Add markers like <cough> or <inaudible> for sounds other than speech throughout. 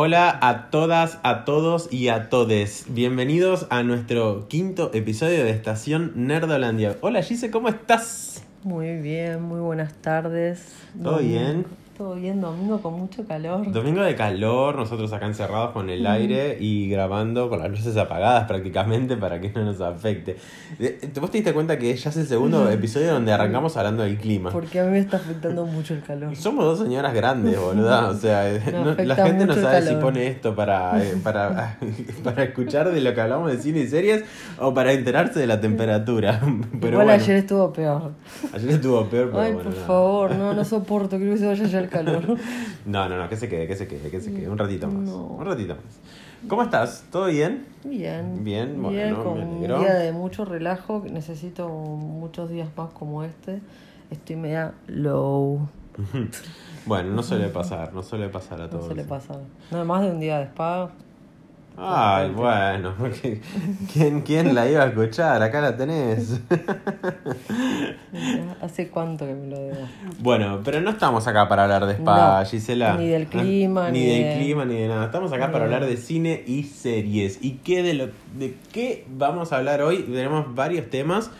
Hola a todas, a todos y a todes. Bienvenidos a nuestro quinto episodio de Estación Nerdolandia. Hola Gise, ¿cómo estás? Muy bien, muy buenas tardes. ¿Todo bien? Todo bien, domingo con mucho calor. Domingo de calor, nosotros acá encerrados con el aire y grabando con las luces apagadas prácticamente para que no nos afecte. De- ¿te- ¿Vos te diste cuenta que ya es el segundo episodio donde arrancamos hablando del clima? Porque a mí me está afectando mucho el calor. Somos dos señoras grandes, boluda. O sea, <laughs> no- la gente no sabe si pone esto para, eh, para, <laughs> para escuchar de lo que hablamos de cine y series o para enterarse de la temperatura. <laughs> Pero Igual bueno, ayer estuvo peor. ayer estuvo peor, pero Ay, bueno. por nada. favor, no, no soporto, quiero que se vaya ya el calor. <laughs> No, no, no, que se quede, que se quede, que se quede. Un ratito más. No. Un ratito más. ¿Cómo estás? ¿Todo bien? Bien. Bien, bueno, con me un día de mucho relajo, necesito muchos días más como este. Estoy media low. Bueno, no suele pasar, no suele pasar a No todos. se le pasa. Nada más de un día de spa. Ay, bueno, <laughs> ¿quién, ¿quién la iba a escuchar? Acá la tenés. <laughs> ¿Hace cuánto que me lo debo? Bueno, pero no estamos acá para hablar de spa, No, Gisela. ni del clima, ni, ni del de- clima, ni de nada. Estamos acá ni para de- hablar de cine y series. ¿Y qué de lo de qué vamos a hablar hoy? Tenemos varios temas,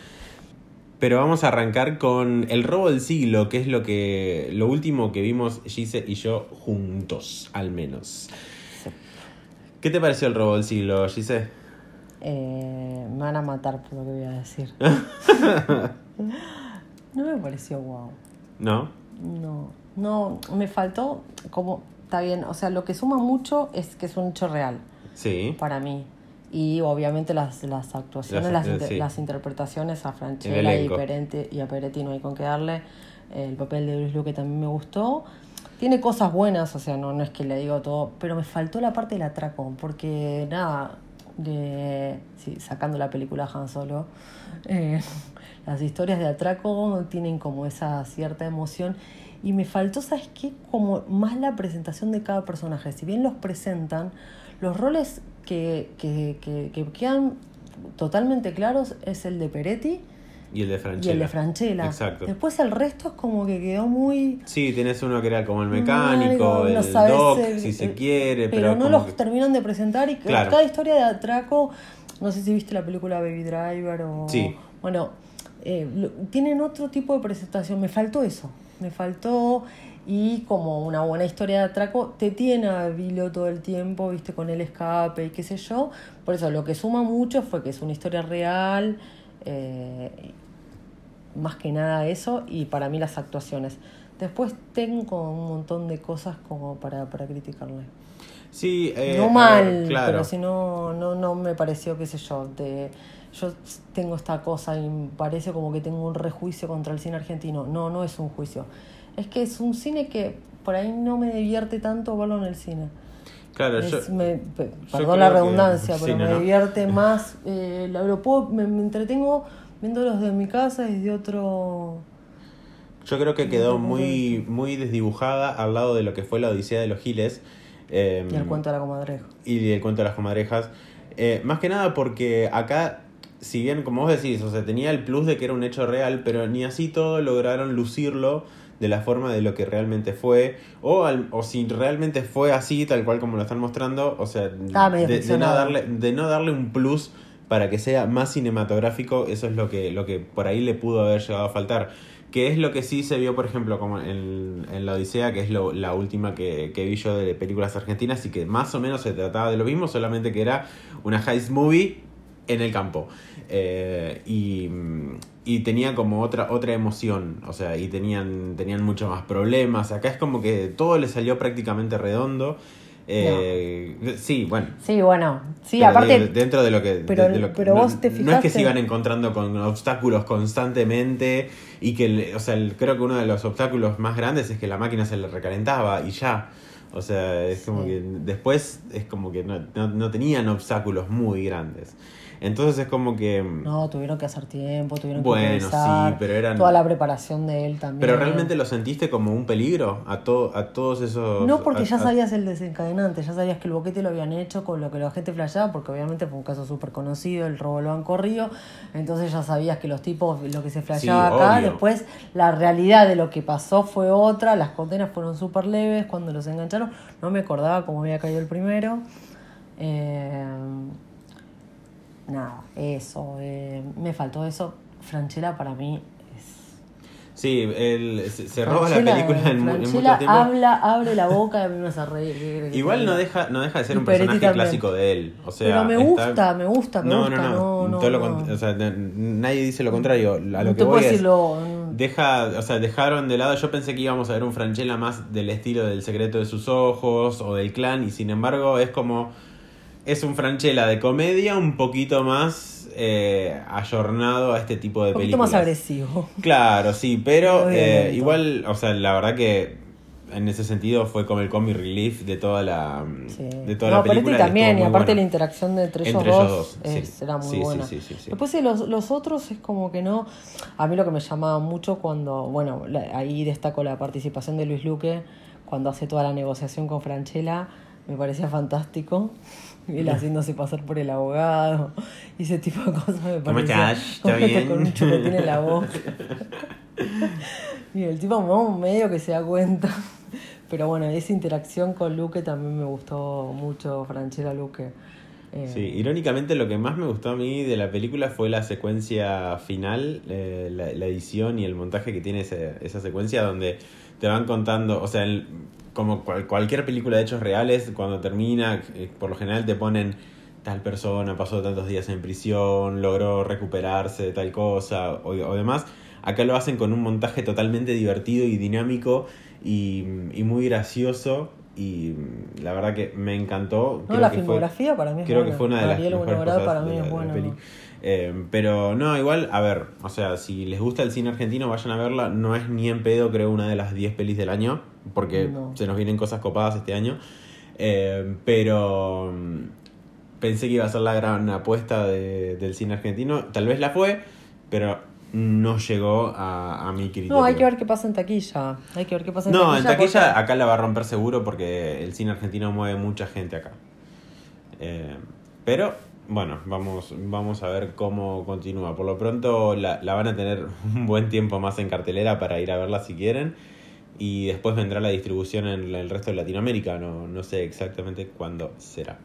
pero vamos a arrancar con El robo del siglo, que es lo que lo último que vimos Gise y yo juntos, al menos. ¿Qué te pareció El robo del siglo, Gise? Eh, me van a matar por lo que voy a decir. <laughs> no me pareció guau. ¿No? No, no, me faltó como, está bien, o sea, lo que suma mucho es que es un hecho real Sí. para mí. Y obviamente las, las actuaciones, Las- las, inter- sí. las interpretaciones a El Franchella y. Peretti, y a Peretti no hay con qué darle. El papel de Luis Luque también me gustó. Tiene cosas buenas, o sea, no, no es que le digo todo, pero me faltó la parte del atraco, porque nada, de, sí, sacando la película Han Solo, eh, <laughs> las historias de atraco tienen como esa cierta emoción y me faltó, ¿sabes qué? Como más la presentación de cada personaje. Si bien los presentan, los roles que, que, que, que quedan totalmente claros es el de Peretti Y el de y Franchella. el de Franchella. Exacto. Después el resto es como que quedó muy... Sí, tenés uno que era como el mecánico, el no doc, si se quiere, pero, pero, no los que- terminan de presentar y Claro. cada historia de atraco, no sé si viste la película Baby Driver o... Sí. Bueno, eh, tienen otro tipo de presentación, me faltó eso, me faltó y como una buena historia de atraco te tiene a Vilo todo el tiempo, viste, con el escape y qué sé yo, por eso lo que suma mucho fue que es una historia real, eh, más que nada eso y para mí las actuaciones. Después tengo un montón de cosas como para, para criticarle. Sí, eh, no mal, ver, claro. pero si no, no, no me pareció, qué sé yo, de, yo tengo esta cosa y me parece como que tengo un rejuicio contra el cine argentino. No, no es un juicio. Es que es un cine que por ahí no me divierte tanto verlo en el cine. Claro, yo, me- perdón la que- redundancia, sí, pero no, me no. divierte más. eh, lo, puedo, me, me entretengo viéndolos de mi casa y de otro. yo creo que quedó muy, muy desdibujada al lado de lo que fue la Odisea de los Giles. eh, Y el cuento de la comadreja. y el cuento de las comadrejas. Eh, más que nada porque acá, si bien como vos decís, o sea, tenía el plus de que era un hecho real, pero ni así todo lograron lucirlo de la forma de lo que realmente fue, o, al- o si realmente fue así, tal cual como lo están mostrando, o sea, medio de, de no darle, de no darle un plus para que sea más cinematográfico, eso es lo que, lo que por ahí le pudo haber llegado a faltar. Que es lo que sí se vio, por ejemplo, como en, en La Odisea, que es lo- la última que, que vi yo de películas argentinas, y que más o menos se trataba de lo mismo, solamente que era una heist movie en el campo. Eh, y, y tenía como otra, otra emoción, o sea, y tenían, tenían mucho más problemas. Acá es como que todo le salió prácticamente redondo. Eh, Sí, bueno, Sí, bueno, sí, aparte. de- dentro de lo que. pero- de- de lo que- pero no, vos te No es que fijaste- se iban encontrando con obstáculos constantemente y que, o sea, el- creo que uno de los obstáculos más grandes es que la máquina se le recalentaba y ya. O sea, es como Sí. que después es como que no, no- no tenían obstáculos muy grandes. Entonces es como que. No, tuvieron que hacer tiempo, tuvieron Bueno, que sí, pero eran- Toda la preparación de él también. Pero realmente lo sentiste como un peligro a, to- a todos esos. No porque a- ya a- sabías el desencadenante, ya sabías que el boquete lo habían hecho con lo que la gente flasheaba, porque obviamente fue un caso súper conocido, el robo lo han corrido, entonces ya sabías que los tipos, lo que se flasheaba Sí, acá, obvio. después la realidad de lo que pasó fue otra, las condenas fueron súper leves cuando los engancharon. No me acordaba cómo había caído el primero. Eh, nada, eso. eh, me faltó eso. Franchella para mí es. Sí, él se, se roba la película en, en mucho tiempo. habla, abre la boca y a mí me hace reír. Igual no deja, no deja de ser Y un Peretti personaje también. clásico de él. O sea, Pero me está- gusta, me gusta, me no, gusta. No, no, no, no, todo lo no. cont- o sea, nadie dice lo contrario. A lo que te voy es, decirlo. deja, o sea, dejaron de lado. Yo pensé que íbamos a ver un Franchella más del estilo del secreto de sus ojos o del clan, y sin embargo es como es un Franchella de comedia un poquito más eh, ayornado a este tipo de Un poquito películas. más agresivo. Claro, sí, pero eh, igual, o sea, la verdad que en ese sentido fue como el comic relief de toda la, Sí. de toda no, la película. También, y aparte bueno. la interacción de entre, Entre ellos dos, es- sí. era muy Sí, sí, buena. sí, sí, sí. Después sí, los, los otros es como que no. A mí lo que me llamaba mucho cuando, bueno, la- ahí destaco la participación de Luis Luque, cuando hace toda la negociación con Franchella, me parecía fantástico. Él haciéndose pasar por el abogado y ese tipo de cosas me ¿Cómo parecía. estás? ¿Está ¿Cómo estás bien? Con un chupetín en la boca. <laughs> Y el tipo ¿no? medio que se da cuenta. Pero bueno, esa interacción con Luque también me gustó mucho, Franchella Luque. Eh, Sí, irónicamente lo que más me gustó a mí de la película fue la secuencia final, eh, la, la edición y el montaje que tiene ese- esa secuencia donde te van contando, o sea, el- como cual- cualquier película de hechos reales, cuando termina, eh, por lo general te ponen tal persona, pasó tantos días en prisión, logró recuperarse de tal cosa o, o demás. Acá lo hacen con un montaje totalmente divertido y dinámico y, y muy gracioso. Y la verdad que me encantó. No, Creo la que fue- filmografía para mí es Creo buena. que fue una de las mejores Winograd cosas para mí de la- es de la buena. peli. Eh, pero no, igual, a ver, o sea, si les gusta el cine argentino, vayan a verla. No es ni en pedo, creo, una de las 10 pelis del año, porque No. se nos vienen cosas copadas este año. Eh, pero mm, pensé que iba a ser la gran apuesta de- del cine argentino. Tal vez la fue, pero no llegó a, a mi criterio. No, hay que ver qué pasa en taquilla. Hay que ver qué pasa en No, en taquilla. taquilla porque- acá la va a romper seguro porque el cine argentino mueve mucha gente acá. Eh, pero bueno, vamos, vamos a ver cómo continúa. Por lo pronto la, la van a tener <laughs> un buen tiempo más en cartelera para ir a verla si quieren. Y después vendrá la distribución en el resto de Latinoamérica. No, no sé exactamente cuándo será.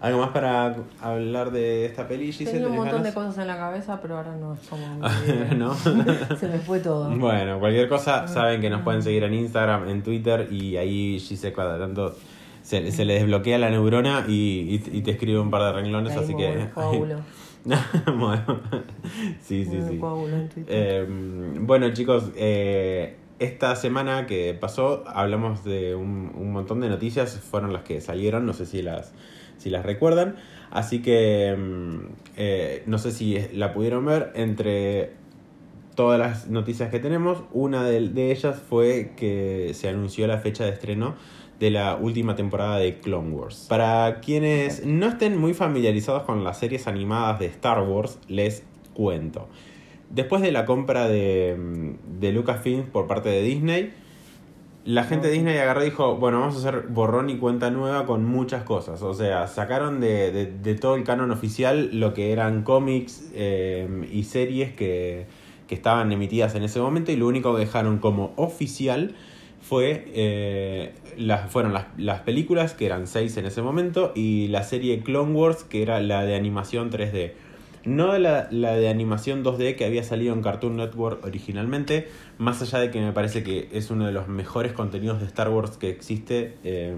¿Algo más para hablar de esta peli, Giselle? Tenía un ¿Tenés montón de cosas en la cabeza, pero ahora no es como. <laughs> ¿No? <laughs> Se me fue todo. Bueno, cualquier cosa, saben que nos pueden seguir en Instagram, en Twitter y ahí Gise cada tanto se, se le desbloquea la neurona y, y- y te escribe un par de renglones, Ahí así me que... <laughs> bueno, sí, sí, Me sí. coágulo en Twitter. Eh, bueno, chicos, eh, esta semana que pasó hablamos de un, un montón de noticias, fueron las que salieron, no sé si las, si las recuerdan, así que mm, eh, no sé si la pudieron ver entre todas las noticias que tenemos, una de, de ellas fue que se anunció la fecha de estreno de la última temporada de Clone Wars. Para quienes no estén muy familiarizados con las series animadas de Star Wars, les cuento. Después de la compra de, mm, de Lucasfilm por parte de Disney, la gente de Disney agarró y dijo, bueno, vamos a hacer borrón y cuenta nueva con muchas cosas. O sea, sacaron de, de- de todo el canon oficial lo que eran cómics eh, y series que, que estaban emitidas en ese momento y lo único que dejaron como oficial fue eh, las, fueron las, las películas, que eran seis en ese momento, y la serie Clone Wars, que era la de animación 3D. No la, la de animación 2D que había salido en Cartoon Network originalmente, más allá de que me parece que es uno de los mejores contenidos de Star Wars que existe. eh,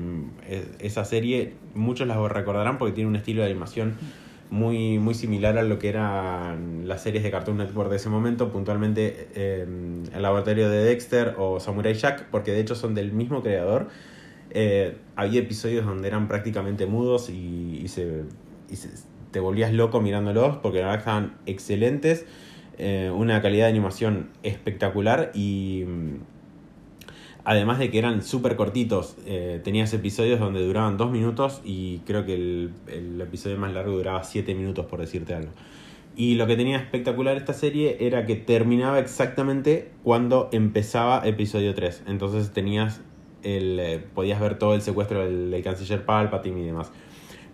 es- esa serie, muchos la recordarán porque tiene un estilo de animación muy, muy similar a lo que eran las series de Cartoon Network de ese momento, puntualmente eh, El Laboratorio de Dexter o Samurai Jack, porque de hecho son del mismo creador. Eh, había episodios donde eran prácticamente mudos y, y se- te volvías loco mirándolos porque la verdad estaban excelentes, eh, una calidad de animación espectacular y mm, además de que eran súper cortitos, eh, tenías episodios donde duraban dos minutos y creo que el, el episodio más largo duraba siete minutos por decirte algo. Y lo que tenía espectacular esta serie era que terminaba exactamente cuando empezaba episodio 3. Entonces tenías el, eh, podías ver todo el secuestro del, del canciller Palpatine y demás.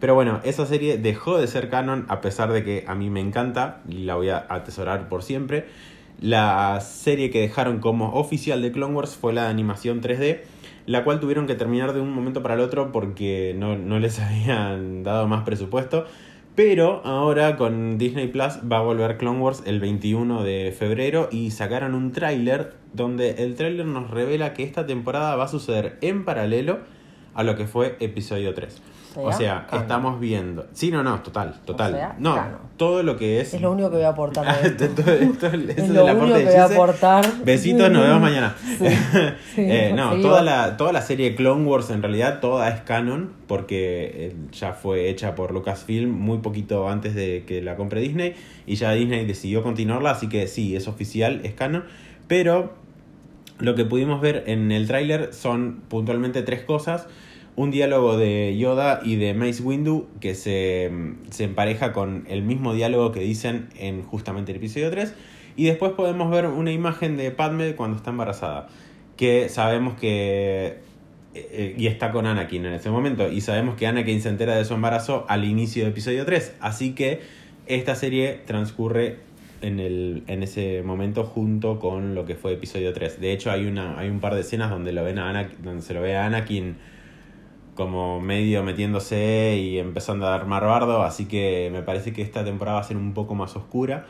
Pero bueno, esa serie dejó de ser canon a pesar de que a mí me encanta y la voy a atesorar por siempre. La serie que dejaron como oficial de Clone Wars fue la de animación 3D, la cual tuvieron que terminar de un momento para el otro porque no, no les <laughs> habían dado más presupuesto. Pero ahora con Disney Plus va a volver Clone Wars el 21 de febrero y sacaron un tráiler donde el tráiler nos revela que esta temporada va a suceder en paralelo a lo que fue episodio 3. O sea, estamos viendo. Sí, no, no, total, total. sea, no, todo lo que es. Es lo único que voy a aportar. de <laughs> esto. Esto- esto- eso es es lo único que voy a aportar. Besitos, nos vemos mañana. <laughs> Sí. Sí, <laughs> Eh, no, toda la, toda la serie Clone Wars en realidad toda es canon porque eh, ya fue hecha por Lucasfilm muy poquito antes de que la compre Disney y ya Disney decidió continuarla, así que sí, es oficial, es canon, pero lo que pudimos ver en el tráiler son puntualmente tres cosas. Un diálogo de Yoda y de Mace Windu que se, se empareja con el mismo diálogo que dicen en justamente el episodio 3. Y después podemos ver una imagen de Padme cuando está embarazada. Que sabemos que... eh, y está con Anakin en ese momento. Y sabemos que Anakin se entera de su embarazo al inicio del episodio 3. Así que esta serie transcurre en, el, en ese momento junto con lo que fue episodio 3. De hecho, hay, una, hay un par de escenas donde, lo ven a Anakin, donde se lo ve a Anakin como medio metiéndose y empezando a armar bardo. Así que me parece que esta temporada va a ser un poco más oscura.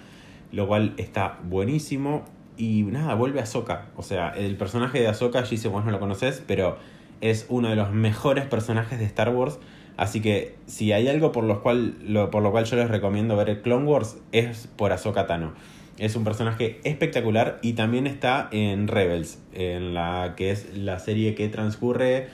Lo cual está buenísimo. Y nada, vuelve a Ahsoka. O sea, el personaje de Ahsoka, Gise, vos no lo conoces, pero es uno de los mejores personajes de Star Wars. Así que si hay algo por lo cual, lo, por lo cual yo les recomiendo ver el Clone Wars es por Ahsoka Tano. Es un personaje espectacular y también está en Rebels, en la que es la serie que transcurre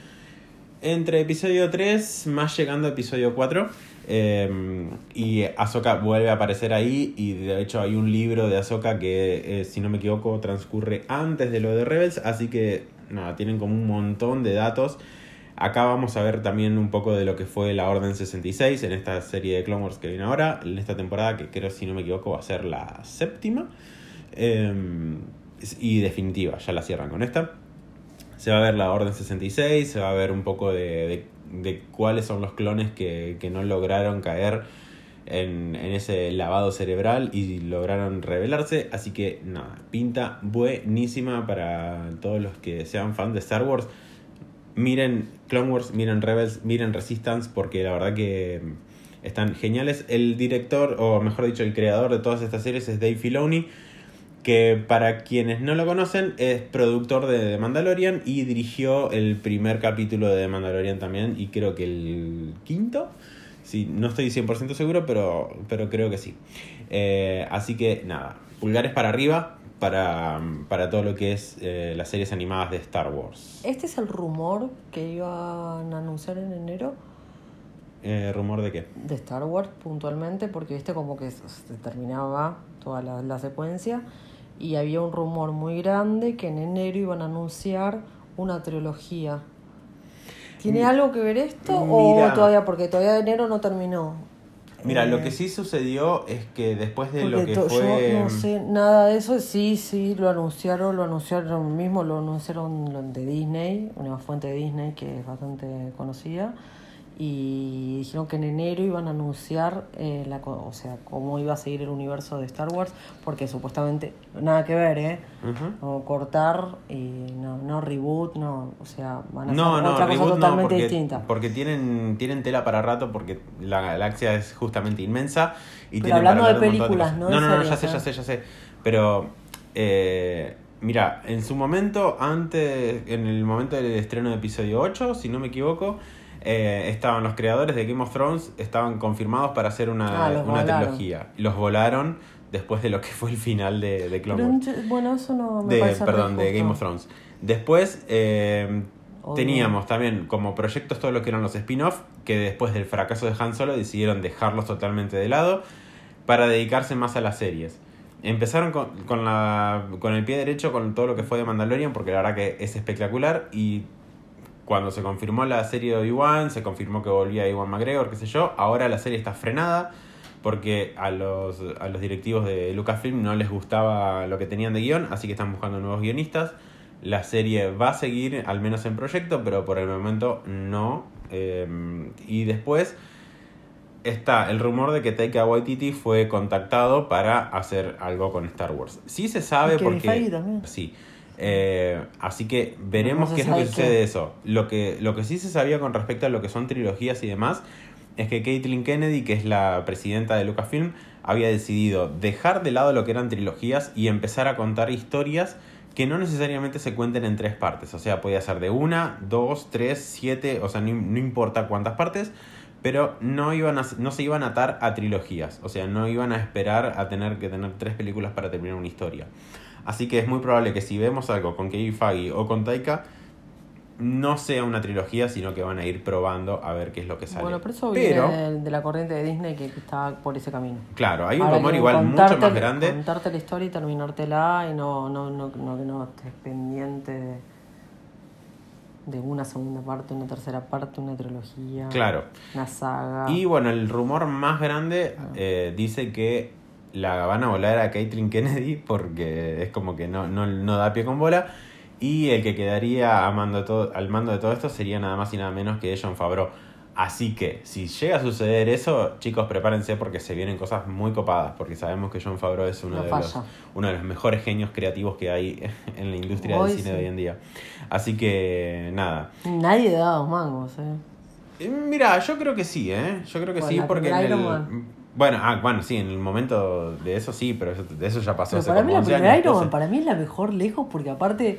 entre episodio 3 más llegando a episodio 4. eh, y Ahsoka vuelve a aparecer ahí y de hecho hay un libro de Ahsoka que, eh, si no me equivoco, transcurre antes de lo de Rebels. Así que nada, tienen como un montón de datos. Acá vamos a ver también un poco de lo que fue la Orden 66 en esta serie de Clone Wars que viene ahora, en esta temporada que creo, si no me equivoco, va a ser la séptima. Eh, y definitiva, ya la cierran con esta. Se va a ver la Orden 66, se va a ver un poco de, de- cuáles son los clones que, que no lograron caer en, en ese lavado cerebral y lograron revelarse. Así que nada, pinta buenísima para todos los que sean fan de Star Wars. Miren Clone Wars, miren Rebels, miren Resistance, porque la verdad que están geniales. El director, o mejor dicho, el creador de todas estas series es Dave Filoni que para quienes no lo conocen es productor de The Mandalorian y dirigió el primer capítulo de The Mandalorian también y creo que el quinto. Sí, no estoy 100% seguro, pero, pero creo que sí. Eh, así que nada, pulgares para arriba para, para todo lo que es eh, las series animadas de Star Wars. Este es el rumor que iban a anunciar en enero Eh, ¿Rumor de qué? de Star Wars puntualmente, porque viste como que se terminaba toda la, la secuencia y había un rumor muy grande que en enero iban a anunciar una trilogía. ¿Tiene Mm, algo que ver esto mira. o todavía? Porque todavía enero no terminó. Mira, lo Eh, que sí sucedió es que después de lo que fue... Yo no sé nada de eso. Sí, sí, lo anunciaron, lo anunciaron mismo, lo anunciaron de Disney, una fuente de Disney que es bastante conocida. Y dijeron que en enero iban a anunciar, eh, la, co- o sea, cómo iba a seguir el universo de Star Wars, porque supuestamente nada que ver, ¿eh? Ujú. O cortar y no, no reboot, no, o sea, van a No, hacer no, otra cosa totalmente porque, distinta. porque tienen, tienen tela para rato, porque la galaxia es justamente inmensa. Y Pero hablando de películas, no de No, no, no, ya sé, ¿eh? ya sé, ya sé. Pero, eh, mira, en su momento, antes, en el momento del estreno de episodio 8, si no me equivoco, eh, estaban los creadores de Game of Thrones, estaban confirmados para hacer una, Ah, los una trilogía. Los volaron después de lo que fue el final de, de Clone Wars. bueno, eso no me De, parece perdón, de Game of. Thrones. Después eh, teníamos también como proyectos todo lo que eran los spin-off, que después del fracaso de Han Solo decidieron dejarlos totalmente de lado para dedicarse más a las series. Empezaron con, con, la, con el pie derecho con todo lo que fue de Mandalorian, porque la verdad que es espectacular. Y cuando se confirmó la serie de Obi-Wan, se confirmó que volvía Iwan McGregor, qué sé yo. Ahora la serie está frenada porque a los, a los directivos de Lucasfilm no les gustaba lo que tenían de guion, así que están buscando nuevos guionistas. La serie va a seguir, al menos en proyecto, pero por el momento no. Eh, y después está el rumor de que Taika Waititi fue contactado para hacer algo con Star Wars. Sí se sabe porque... Sí. Eh, así que veremos qué es lo que sucede de eso. Lo que, lo que sí se sabía con respecto a lo que son trilogías y demás es que Caitlin Kennedy, que es la presidenta de Lucasfilm, había decidido dejar de lado lo que eran trilogías y empezar a contar historias que no necesariamente se cuenten en tres partes. O sea, podía ser de una, dos, tres, siete, o sea, no, no importa cuántas partes, pero no, iban a, no se iban a atar a trilogías. O sea, no iban a esperar a tener que tener tres películas para terminar una historia. Así que es muy probable que si vemos algo con Kevin Feige o con Taika, no sea una trilogía, sino que van a ir probando a ver qué es lo que sale. Bueno, pero eso Pero, viene de, de la corriente de Disney que, que está por ese camino. claro, hay un Ahora rumor igual mucho más grande. Contarte la historia y terminártela y no, no, no, no, que no estés pendiente de, de una segunda parte, una tercera parte, una trilogía. Claro. Una saga. Y bueno, el rumor más grande Ah. eh, dice que la van a volar a Caitlyn Kennedy porque es como que no, no, no da pie con bola. Y el que quedaría a mando todo, al mando de todo esto sería nada más y nada menos que John Favreau. Así que, si llega a suceder eso, chicos, prepárense porque se vienen cosas muy copadas. Porque sabemos que John Favreau es uno, No de, los, uno de los mejores genios creativos que hay <laughs> en la industria Hoy del cine sí. de hoy en día. Así que, nada. Nadie da dos mangos, eh. Eh, Mira, yo creo que sí, ¿eh? Yo creo que Bueno, sí, porque en el-. Bueno, ah, bueno, sí, en el momento de eso sí, pero eso, de eso ya pasó Pero hace para mí la 11 primera Iron Man 12. para mí es la mejor lejos porque aparte,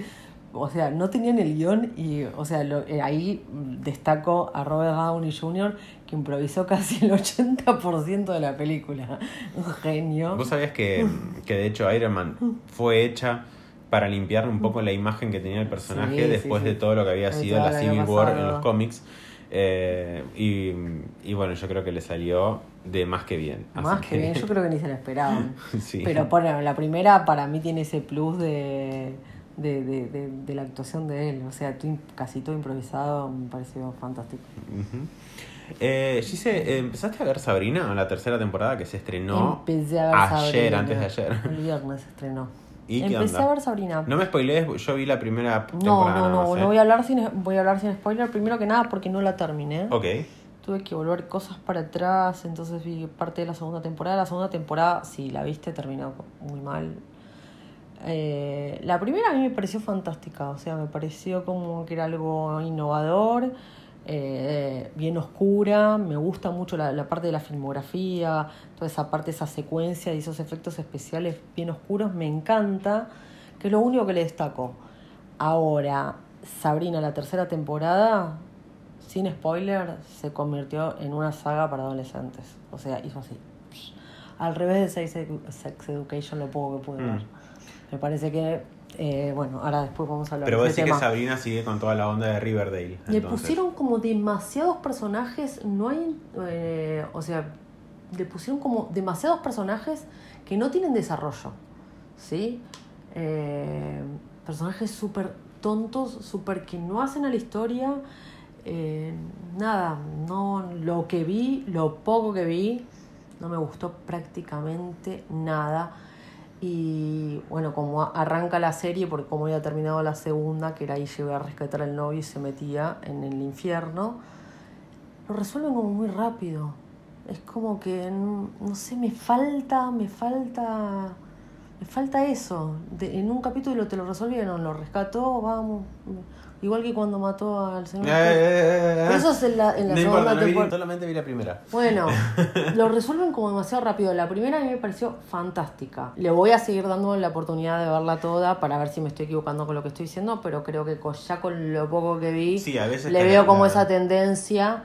o sea, no tenían el guion y, o sea, lo- eh, ahí destaco a Robert Downey Jr. que improvisó casi el 80% de la película. <laughs> Un genio. Vos sabías que, que de hecho Iron Man fue hecha para limpiar un poco la imagen que tenía el personaje Sí, después sí. de todo lo que había sido la Civil War en los cómics. Eh, y, y bueno, yo creo que le salió de más que bien. Más que bien, yo creo que ni se la esperaban. <laughs> Sí. Pero bueno, la primera para mí tiene ese plus de, de, de, de- de la actuación de él. O sea, tú, casi todo improvisado me pareció fantástico. Ujú. Eh, Gise, eh, ¿empezaste a ver Sabrina en la tercera temporada que se estrenó Empecé a ver ayer, Sabrina. antes de ayer? <laughs> El viernes se estrenó. ¿Y Empecé a ver Sabrina. No me spoilees, yo vi la primera No, temporada. no, no, más, ¿eh? no voy a hablar sin voy a hablar sin spoiler primero que nada porque no la terminé. Ok. Tuve que volver cosas para atrás, entonces vi parte de la segunda temporada. La segunda temporada, si la viste, terminó muy mal. Eh, la primera a mí me pareció fantástica, o sea, me pareció como que era algo innovador, eh, bien oscura, me gusta mucho la, la parte de la filmografía, toda esa parte, esa secuencia y esos efectos especiales bien oscuros, me encanta, que es lo único que le destaco. Ahora, Sabrina, la tercera temporada, sin spoiler, se convirtió en una saga para adolescentes. O sea, hizo así. Al revés de Sex, Edu- Sex Education, lo poco que pude Mm. ver. Me parece que, eh, bueno, ahora después vamos a hablar Pero de vos decís que tema. Sabrina sigue con toda la onda de Riverdale. Le entonces. pusieron como demasiados personajes, no hay, eh, o sea, le pusieron como demasiados personajes que no tienen desarrollo, ¿sí? Eh, personajes súper tontos, súper que no hacen a la historia, eh, nada, no, lo que vi, lo poco que vi, no me gustó prácticamente nada. Y bueno, como arranca la serie, porque como había terminado la segunda, que era ahí llegué a rescatar al novio y se metía en el infierno, lo resuelven como muy rápido. Es como que, no, sé, me falta, me falta, falta eso. De- en un capítulo te lo resolvieron, lo rescató, vamos. Igual que cuando mató al señor. Eh, eh, eh, eso es en la, en la no segunda importa, no vi- temporada. solamente vi la primera. Bueno, <laughs> lo resuelven como demasiado rápido. La primera a mí me pareció fantástica. Le voy a seguir dando la oportunidad de verla toda para ver si me estoy equivocando con lo que estoy diciendo, pero creo que con- ya con lo poco que vi, Sí, a veces le veo como la- esa tendencia,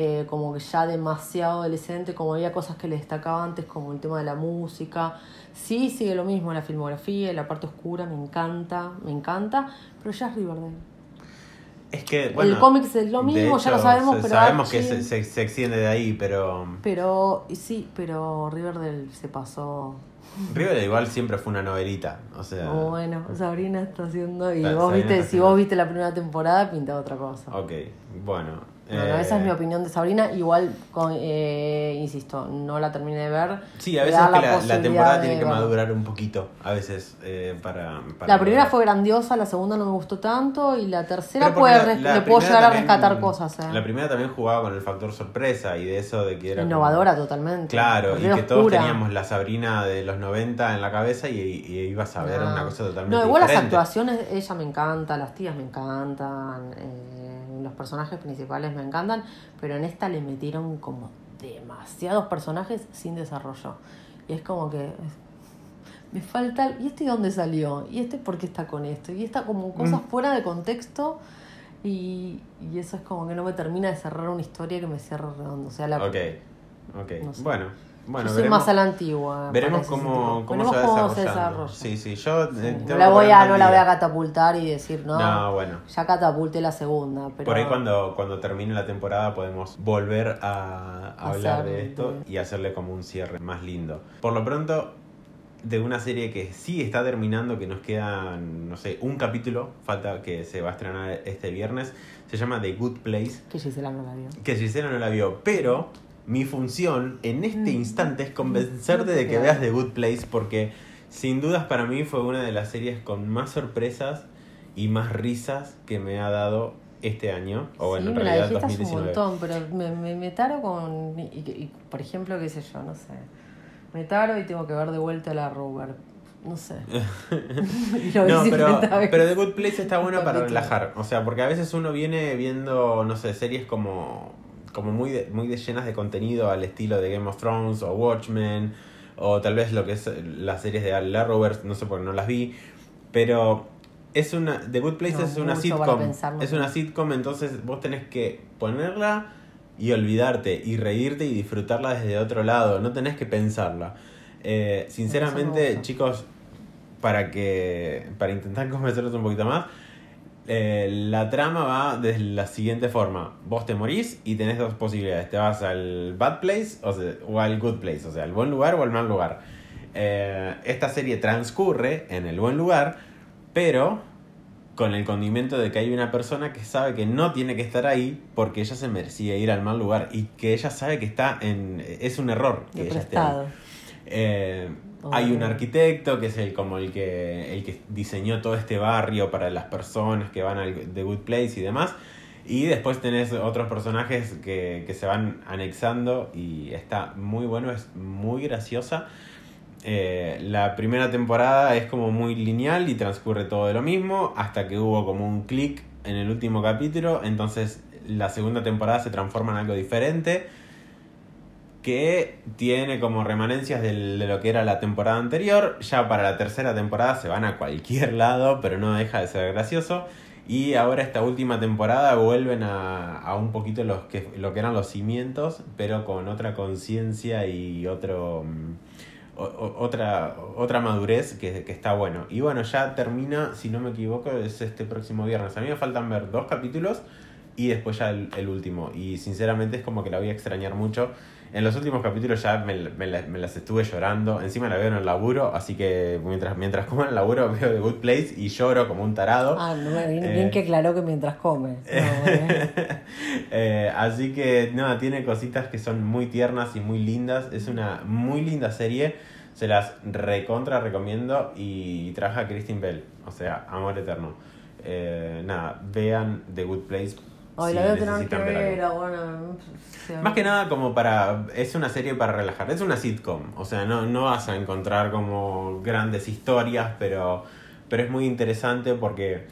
eh, como que ya demasiado adolescente, como había cosas que le destacaba antes, como el tema de la música. Sí, sigue lo mismo, la filmografía, la parte oscura, me encanta, me encanta, pero ya es Riverdale. Es que, bueno, el cómic es lo mismo, ya lo sabemos, pero Sabemos que se, se, se extiende de ahí, pero. Pero, sí, pero Riverdale se pasó. Riverdale igual siempre fue una novelita. O sea. Bueno, Sabrina está haciendo. Y vos Sabrina viste, si haciendo. vos viste la primera temporada, pinta otra cosa. Ok, bueno. Bueno, Eh, esa es mi opinión de Sabrina. Igual, con, eh, insisto, no la terminé de ver. Sí, a veces que la, temporada tiene que ver. madurar un poquito, a veces, eh, para, para- La primera fue grandiosa, la segunda no me gustó tanto y la tercera puede la- la le puedo llegar a rescatar cosas. eh. La primera también jugaba con el factor sorpresa y de eso de que era... como- Innovadora totalmente. Claro, y que todos teníamos la Sabrina de los 90 en la cabeza y, y ibas a ver una cosa totalmente No, igual las actuaciones, ella me encanta, las tías me encantan, eh, los personajes principales me encantan, pero en esta le metieron como demasiados personajes sin desarrollo. Y es como que me falta, ¿y este de dónde salió? ¿Y este por qué está con esto? Y está como cosas Mm. fuera de contexto y, y eso es como que no me termina de cerrar una historia que me cierre redondo. O sea, la, Ok, ok. No sé. Bueno, bueno, veremos, más a la antigua. veremos cómo, cómo Veremos se va cómo se desarrollando. desarrolla. Sí, sí, yo eh, Sí, No la voy a, no la voy a catapultar y decir, no, No, bueno. ya catapulté la segunda. Pero Por ahí cuando, cuando termine la temporada podemos volver a, a hablar de esto y hacerle como un cierre más lindo. Por lo pronto, de una serie que sí está terminando, que nos queda, no sé, un capítulo, falta que se va a estrenar este viernes, se llama The Good Place, Que Gisela no la vio. que Gisela no la vio, pero mi función en este Mm. instante es convencerte de que veas The Good Place porque sin dudas para mí fue una de las series con más sorpresas y más risas que me ha dado este año, o sí, en me la realidad dijiste hace un 2019. montón, pero me, me, me taro con. Y, y, por ejemplo, qué sé yo, no sé. Me taro y tengo que ver de vuelta la Rover. No sé. <laughs> <laughs> No, pero, 50 veces. pero The Good Place está bueno para relajar. O sea, porque a veces uno viene viendo, no sé, series como, como muy, de- muy de llenas de contenido al estilo de Game of Thrones o Watchmen, o tal vez lo que es las series de Al Arrowverse, no sé por qué no las vi. Pero es una. The Good Place No, es una sitcom. Es una sitcom, entonces vos tenés que ponerla y olvidarte, y reírte y disfrutarla desde otro lado. No tenés que pensarla. Eh, sinceramente, chicos, para que. para intentar <laughs> convencerlos un poquito más. Eh, la trama va de la siguiente forma. Vos te morís y tenés dos posibilidades. Te vas al bad place o, sea, o al good place. O sea, al buen lugar o al mal lugar. Eh, esta serie transcurre en el buen lugar, pero con el condimento de que hay una persona que sabe que no tiene que estar ahí porque ella se merecía ir al mal lugar y que ella sabe que está en... es un error que ella esté ahí. Eh, Oh. hay un arquitecto que es el como el que el que diseñó todo este barrio para las personas que van al The Good Place y demás. Y después tenés otros personajes que, que se van anexando y está muy bueno, es muy graciosa. Eh, la primera temporada es como muy lineal y transcurre todo de lo mismo hasta que hubo como un clic en el último capítulo. Entonces la segunda temporada se transforma en algo diferente que tiene como remanencias de lo que era la temporada anterior. Ya para la tercera temporada se van a cualquier <laughs> lado, pero no deja de ser gracioso. Y ahora esta última temporada vuelven a, a un poquito los que, lo que eran los cimientos, pero con otra conciencia y otro mm, otra, otra madurez que, que está bueno. Y bueno, ya termina, si no me equivoco, es este próximo viernes. A mí me faltan ver dos capítulos y después ya el último. Y sinceramente es como que la voy a extrañar mucho. En los últimos capítulos ya me, me me las estuve llorando. Encima la veo en el laburo, así que mientras, mientras como en el laburo <laughs> veo The Good Place y lloro como un tarado. Ah, no, bien, Eh. bien que aclaró que mientras come. <laughs> No, eh. Eh, así que nada, tiene cositas que son muy tiernas y muy lindas. Es una muy linda serie. Se las recontra recomiendo. Y trabaja Christine Bell. O sea, amor eterno. Eh, nada, vean The Good Place. Ay, la voy a tener que ver Más que nada como para... Es una serie para relajar. Es una sitcom. O sea, no, no vas a encontrar como grandes historias, pero, pero es muy interesante porque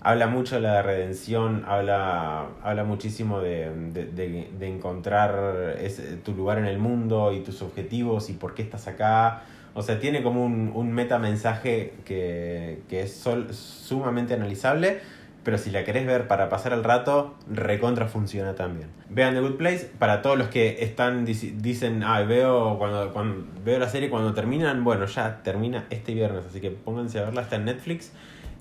habla mucho de la redención, habla, habla muchísimo de, de, de- de encontrar ese- tu lugar en el mundo y tus objetivos y por qué estás acá. O sea, tiene como un, un metamensaje que, que es sol- sumamente analizable, pero si la querés ver para pasar el rato, recontra funciona también. Vean The Good Place, para todos los que están dicen, ah, veo cuando, cuando veo la serie cuando terminan, bueno, ya termina este viernes, así que pónganse a verla, está en Netflix.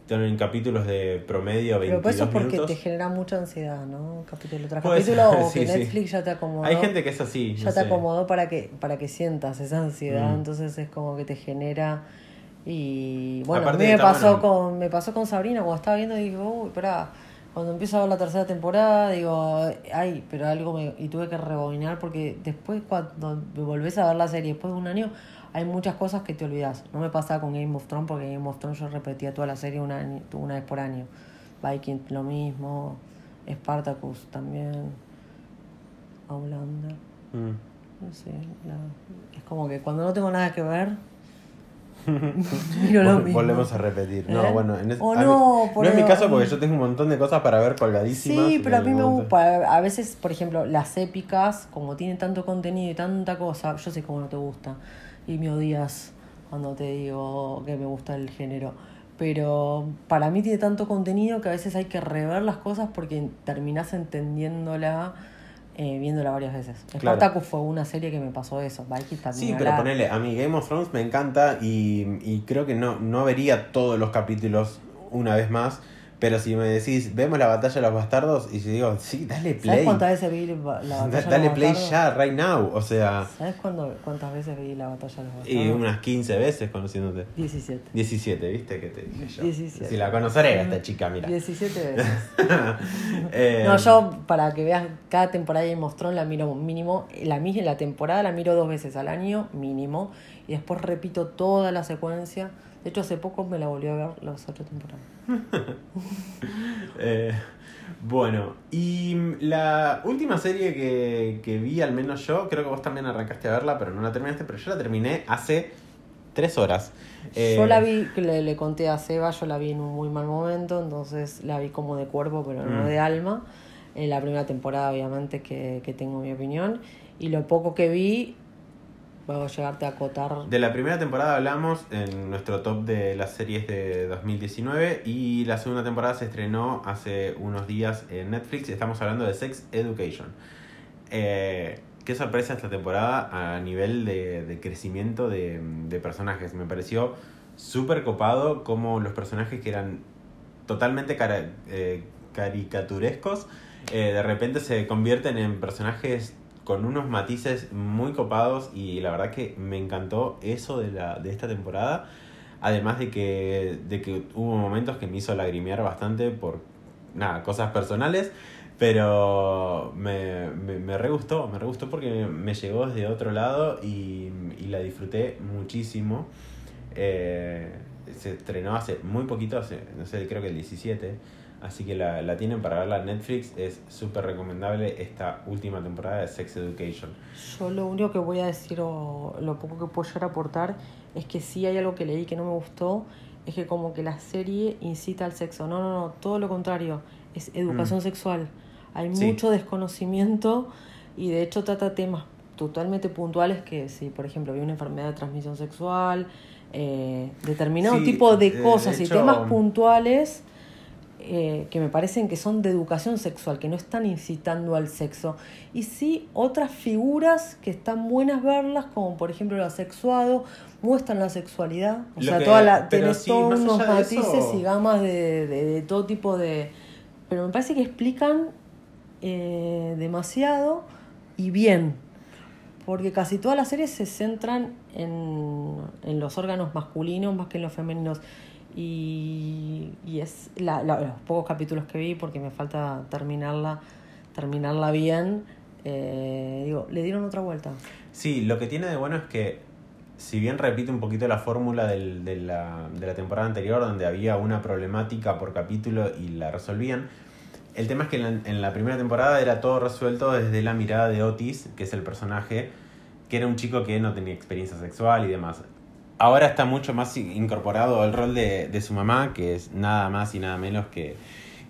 Tienen capítulos de promedio 22 Pero eso es porque minutos. te genera mucha ansiedad, ¿no? Capítulo tras Puede capítulo, <laughs> o sí, que sí. Netflix ya te acomodó. Hay gente que es así. ya no te sé. acomodó para que, para que sientas esa ansiedad, Mm. entonces es como que te genera. Y bueno, a mí me pasó, bueno. con, me pasó con Sabrina cuando estaba viendo y dije, uy, pará, Cuando empiezo a ver la tercera temporada, digo, ay, pero algo me... Y tuve que rebobinar porque después cuando volvés a ver la serie, después de un año, hay muchas cosas que te olvidas. No me pasaba con Game of Thrones porque Game of Thrones yo repetía toda la serie una, una vez por año. Viking lo mismo, Spartacus también, Outlander. Mm. No sé, la- es como que cuando no tengo nada que ver, Vol- mismo. Volvemos a repetir. No, ¿Eh? bueno, en es- O a mí- no, es mi caso porque yo tengo un montón de cosas para ver colgadísimas. Sí, pero a mí me gusta. gusta. A veces, por ejemplo, las épicas, como tienen tanto contenido y tanta cosa, yo sé cómo no te gusta. Y me odias cuando te digo que me gusta el género. Pero para mí tiene tanto contenido que a veces hay que rever las cosas porque terminás entendiéndola eh, viéndola varias veces. Claro. Spartacus fue una serie que me pasó eso. Vikings también. Sí, pero habla- ponele, a mí Game of Thrones me encanta y, y creo que no, no vería todos los capítulos una vez más. Pero si me decís, vemos la batalla de los bastardos, y yo digo, sí, dale ¿Sabes play. cuántas veces vi la batalla Da- de los dale play bastardos? ya, right now. O sea, ¿Sabes cuándo- cuántas veces vi la batalla de los bastardos? y unas 15 veces conociéndote. 17. 17, ¿viste? Que te dije yo. 17. Si la conoceré a esta chica, mira. <laughs> 17 veces. Eh, No, yo, para que veas, cada temporada de Thrones la miro mínimo, la misma la temporada la miro dos veces al año, mínimo, y después repito toda la secuencia. De hecho, hace poco me la volví a ver las ocho temporadas. <laughs> Eh, bueno, y la última serie que, que vi, al menos yo, creo que vos también arrancaste a verla, pero no la terminaste, pero yo la terminé hace tres horas. Eh, Yo la vi, que le, le conté a Seba, yo la vi en un muy mal momento, entonces la vi como de cuerpo, pero no Mm. de alma. En la primera temporada, obviamente, que, que tengo mi opinión. Y lo poco que vi, voy a llegarte a acotar. De la primera temporada hablamos en nuestro top de las series de 2019 y la segunda temporada se estrenó hace unos días en Netflix. Estamos hablando de Sex Education. Eh, qué sorpresa esta temporada a nivel de, de crecimiento de, de personajes. Me pareció súper copado como los personajes que eran totalmente eh, caricaturescos eh, de repente se convierten en personajes con unos matices muy copados y la verdad que me encantó eso de, la, de esta temporada. Además de que, de que hubo momentos que me hizo lagrimear bastante por nada, cosas personales, pero me, me, me re gustó, me re porque me llegó desde otro lado y, y la disfruté muchísimo. Eh, se estrenó hace muy poquito, hace, no sé, creo que el 17. Así que la, la tienen para verla en Netflix. Es súper recomendable esta última temporada de Sex Education. Yo lo único que voy a decir, o lo poco que puedo llegar a aportar, es que sí hay algo que leí que no me gustó, es que como que la serie incita al sexo. No, no, no, todo lo contrario, es educación Mm. sexual. Hay Sí. mucho desconocimiento y de hecho trata temas totalmente puntuales que si, por ejemplo, hay una enfermedad de transmisión sexual, eh, determinado Sí, tipo de de cosas y temas puntuales eh, que me parecen que son de educación sexual, que no están incitando al sexo. Y sí, otras figuras que están buenas verlas, como por ejemplo el asexuado, muestran la sexualidad. O Lo sea, que- toda la, tenés sí, todos unos matices eso- y gamas de, de- de todo tipo de... Pero me parece que explican eh, demasiado y bien. Porque casi todas las series se centran en, en los órganos masculinos más que en los femeninos. Y, y es la, los pocos capítulos que vi, porque me falta terminarla, terminarla bien, eh, digo, le dieron otra vuelta. Sí, lo que tiene de bueno es que, si bien repite un poquito la fórmula del- de, la, de la temporada anterior, donde había una problemática por capítulo y la resolvían, el tema es que en la, en la primera temporada era todo resuelto desde la mirada de Otis, que es el personaje, que era un chico que no tenía experiencia sexual y demás. Ahora está mucho más incorporado el rol de, de su mamá, que es nada más y nada menos que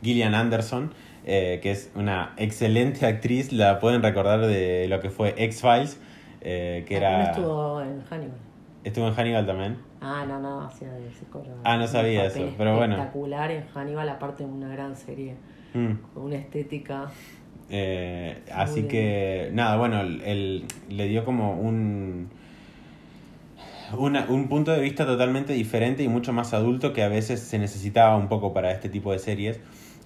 Gillian Anderson, eh, que es una excelente actriz. La pueden recordar de lo que fue X-Files, eh, que También era. estuvo en Hannibal. Estuvo en Hannibal también. Ah, no, no, hacía de psicóloga. Ah, no sabía eso, pero bueno. Espectacular en Hannibal, aparte de una gran serie, Mm. con una estética. Eh, así bien. que, nada, bueno, el- le dio como un, una- un punto de vista totalmente diferente y mucho más adulto que a veces se necesitaba un poco para este tipo de series.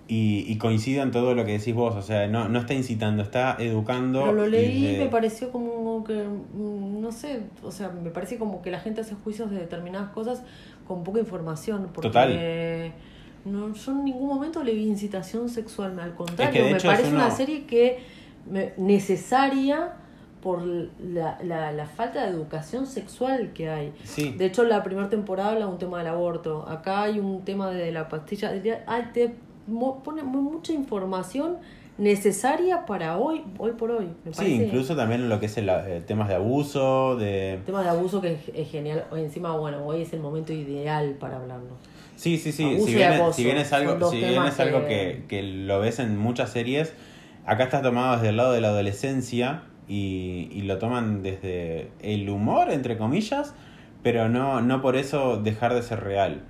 Y, y coincide en todo lo que decís vos, o sea, no, no está incitando, está educando. Pero lo leí y de- me pareció como que, mm, no sé, o sea, me parece como que la gente hace juicios de determinadas cosas con poca información. Porque Total. no, yo en ningún momento le vi incitación sexual, al contrario, me parece una serie que me- necesaria por la, la, la falta de educación sexual que hay. Sí. De hecho, la primera temporada habla de un tema del aborto. Acá hay un tema de la pastilla. ah, te pone mu- mucha información necesaria para hoy, hoy por hoy. Me Sí, incluso también lo que es el, eh, temas de abuso, de... tema de abuso que es, es genial. Hoy encima, bueno, hoy es el momento ideal para hablarlo. Sí, sí, sí. Abuso Si bien, acoso, si bien es algo, si bien temas es algo que- que, que lo ves en muchas series, acá está tomado desde el lado de la adolescencia y, y lo toman desde el humor, entre comillas, pero no, no por eso dejar de ser real.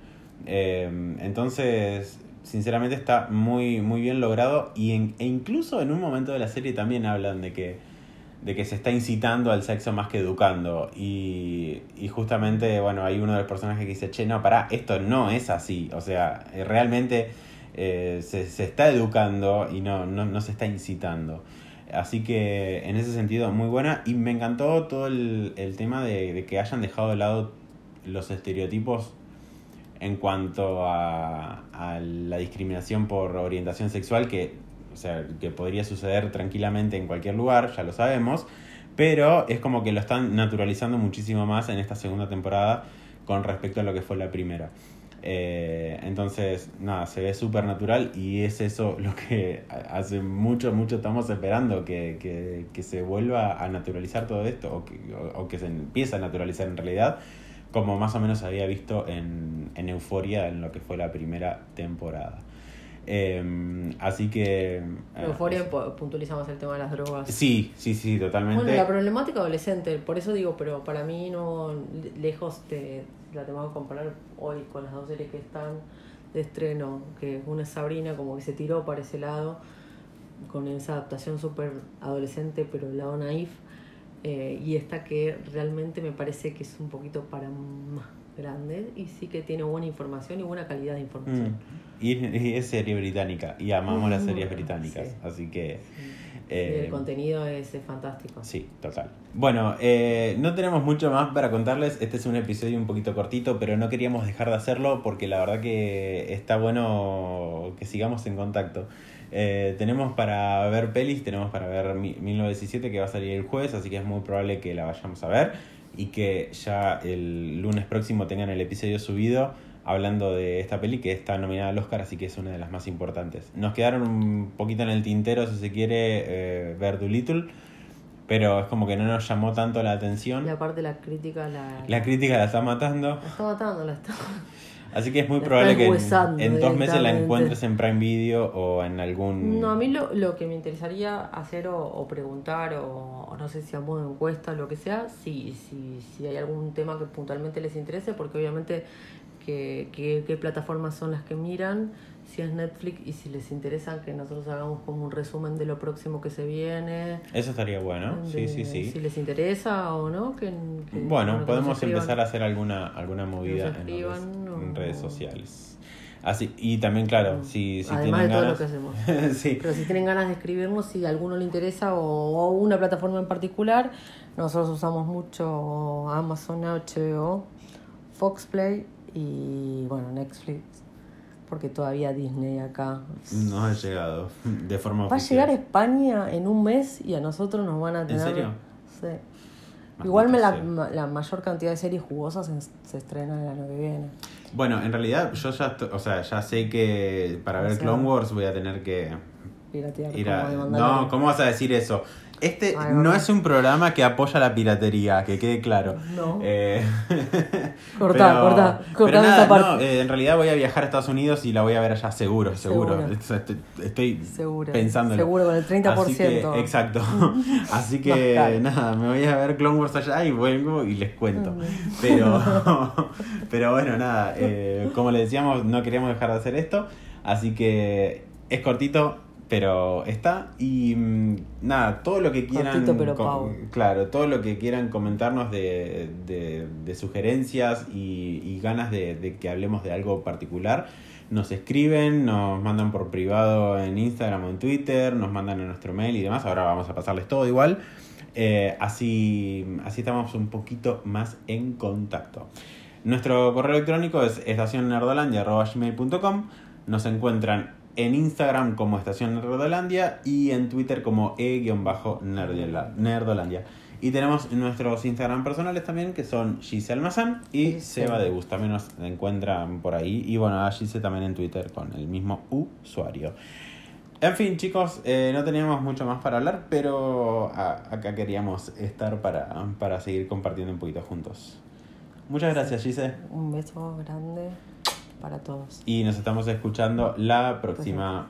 Eh, entonces, sinceramente está muy, muy bien logrado y en- e incluso en un momento de la serie también hablan de que de que se está incitando al sexo más que educando. Y, y justamente, bueno, hay uno de los personajes que dice, che, no, pará, esto no es así. O sea, eh, realmente eh, se, se está educando y no, no, no se está incitando. Así que en ese sentido, muy buena. Y me encantó todo el, el tema de, que hayan dejado de lado los estereotipos en cuanto a, a la discriminación por orientación sexual, que, o sea, que podría suceder tranquilamente en cualquier lugar, ya lo sabemos, pero es como que lo están naturalizando muchísimo más en esta segunda temporada con respecto a lo que fue la primera. Eh, entonces, nada, se ve súper natural y es eso lo que <laughs> hace mucho, mucho estamos esperando, que, que, que se vuelva a naturalizar todo esto, o que, o, o que se empiece a naturalizar en realidad, como más o menos había visto en, en Euforia en lo que fue la primera temporada. Eh, así que... En eh, Euforia pu- puntualizamos el tema de las drogas. Sí, sí, sí, totalmente. Bueno, la problemática adolescente, por eso digo, pero para mí no, lejos de, la tengo que comparar hoy con las dos series que están de estreno, que una es Sabrina, como que se tiró para ese lado, con esa adaptación súper adolescente, pero el lado naif, eh, y esta que realmente me parece que es un poquito para más grande y sí que tiene buena información y buena calidad de información. Mm. Y, y es serie británica, y amamos las Mm, series británicas, sí. así que... Y eh, el contenido es, es fantástico. Sí, total. Bueno, eh, no tenemos mucho más para contarles. Este es un episodio un poquito cortito, pero no queríamos dejar de hacerlo porque la verdad que está bueno que sigamos en contacto. Eh, tenemos para ver pelis, tenemos para ver mi- 1917 que va a salir el jueves, así que es muy probable que la vayamos a ver y que ya el lunes próximo tengan el episodio subido hablando de esta peli que está nominada al Oscar, así que es una de las más importantes. Nos quedaron un poquito en el tintero, si se quiere, eh, ver Doolittle, pero es como que no nos llamó tanto la atención. Y aparte la crítica la, La crítica la está matando, la está matando, la está... así que es muy La probable que en, dos meses la encuentres en Prime Video o en algún... No, a mí lo, lo que me interesaría hacer o, o preguntar, o, o no sé si a modo de encuesta o lo que sea, si, si, si hay algún tema que puntualmente les interese, porque obviamente que, que- qué plataformas son las que miran, si es Netflix y si les interesa que nosotros hagamos como un resumen de lo próximo que se viene. Eso estaría bueno, sí, de- sí, sí. Si les interesa o no. Que, que- Bueno, podemos escriban. empezar a hacer alguna, alguna movida en, redes, en redes sociales. Así, y también, claro, si, si Además de tienen todo lo ganas... que hacemos. <laughs> sí. Pero si tienen ganas de escribirnos, si a alguno le interesa o, o una plataforma en particular, nosotros usamos mucho Amazon, HBO, Fox Play y bueno, Netflix, porque todavía Disney acá. No ha llegado <laughs> de forma Va a llegar a España en un mes y a nosotros nos van a tener... serio? Sí. Maldita Igual me la, la mayor cantidad de series jugosas se, se estrenan el año que viene. Bueno, en realidad yo ya, o sea, ya sé que para ver O sea, Clone Wars voy a tener que ir a... No. ¿cómo vas a decir eso? Este Ay, no es un programa que apoya la piratería, que quede claro. No. Eh, Cortá, <laughs> cortá, cortá pero nada, esa parte. no, eh, en realidad voy a viajar a Estados Unidos y la voy a ver allá seguro, seguro. Seguro. Estoy, estoy Seguro. pensándolo. Seguro, con el 30%. Así que, exacto. <laughs> Así que nada, me voy a ver Clone Wars allá y vuelvo y les cuento. Pero, <laughs> pero bueno, nada, eh, como les decíamos, no queríamos dejar de hacer esto. Así que es cortito, pero está. Y mm, nada, todo lo que quieran. Cortito, pero. Claro, todo lo que quieran comentarnos de, de- de sugerencias y, y ganas de, de que hablemos de algo particular, nos escriben, nos mandan por privado en Instagram o en Twitter, nos mandan a nuestro mail y demás. Ahora vamos a pasarles todo igual. Eh, así, así estamos un poquito más en contacto. Nuestro correo electrónico es estacionnerdolandia.gmail.com Nos encuentran en Instagram como Estación Nerdolandia y en Twitter como e-nerdolandia. Y tenemos nuestros Instagram personales también, que son Gise Almazán y. Seba de Bus. También nos encuentran por ahí. Y bueno, a Gise también en Twitter con el mismo usuario. En fin, chicos, eh, no teníamos mucho más para hablar, pero acá queríamos estar para, para seguir compartiendo un poquito juntos. Muchas gracias, Gise. Un beso grande para todos. Y nos estamos escuchando la próxima